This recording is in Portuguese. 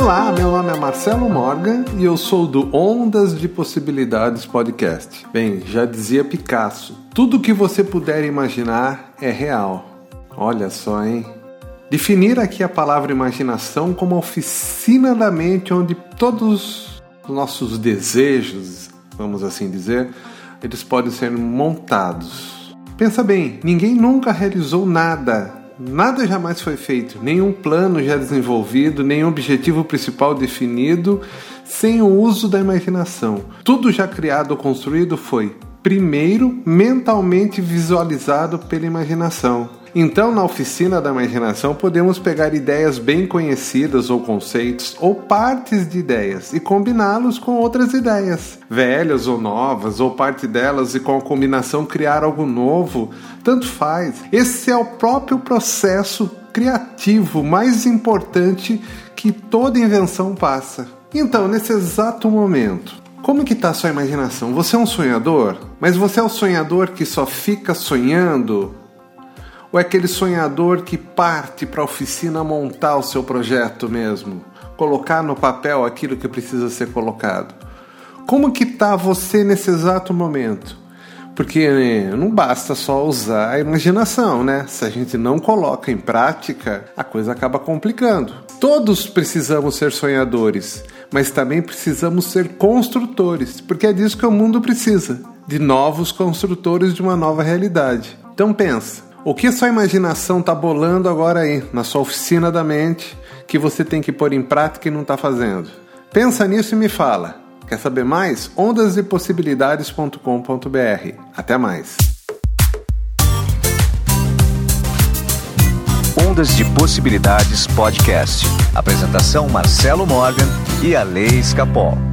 Olá, meu nome é Marcelo Morgan e eu sou do Ondas de Possibilidades Podcast. Bem, já dizia Picasso: tudo que você puder imaginar é real. Olha só, hein? Definir aqui a palavra imaginação como a oficina da mente onde todos os nossos desejos, vamos assim dizer, eles podem ser montados. Pensa bem, ninguém nunca realizou nada Nada jamais foi feito, nenhum plano já desenvolvido, nenhum objetivo principal definido, sem o uso da imaginação. Tudo já criado ou construído foi, primeiro, mentalmente visualizado pela imaginação. Então, na oficina da imaginação, podemos pegar ideias bem conhecidas ou conceitos ou partes de ideias e combiná-los com outras ideias, velhas ou novas, ou parte delas e com a combinação criar algo novo, tanto faz. Esse é o próprio processo criativo mais importante que toda invenção passa. Então, nesse exato momento, como que está a sua imaginação? Você é um sonhador? Mas você é o sonhador que só fica sonhando ou é aquele sonhador que parte para a oficina montar o seu projeto mesmo, colocar no papel aquilo que precisa ser colocado? Como que está você nesse exato momento? Porque né, não basta só usar a imaginação, né? Se a gente não coloca em prática, a coisa acaba complicando. Todos precisamos ser sonhadores, mas também precisamos ser construtores, porque é disso que o mundo precisa, de novos construtores de uma nova realidade. Então pensa, o que sua imaginação está bolando agora aí, na sua oficina da mente, que você tem que pôr em prática e não está fazendo? Pensa nisso e me fala. Quer saber mais? ondasdepossibilidades.com.br. Até mais. Ondas de Possibilidades Podcast. Apresentação Marcelo Morgan e a Lei Escapol.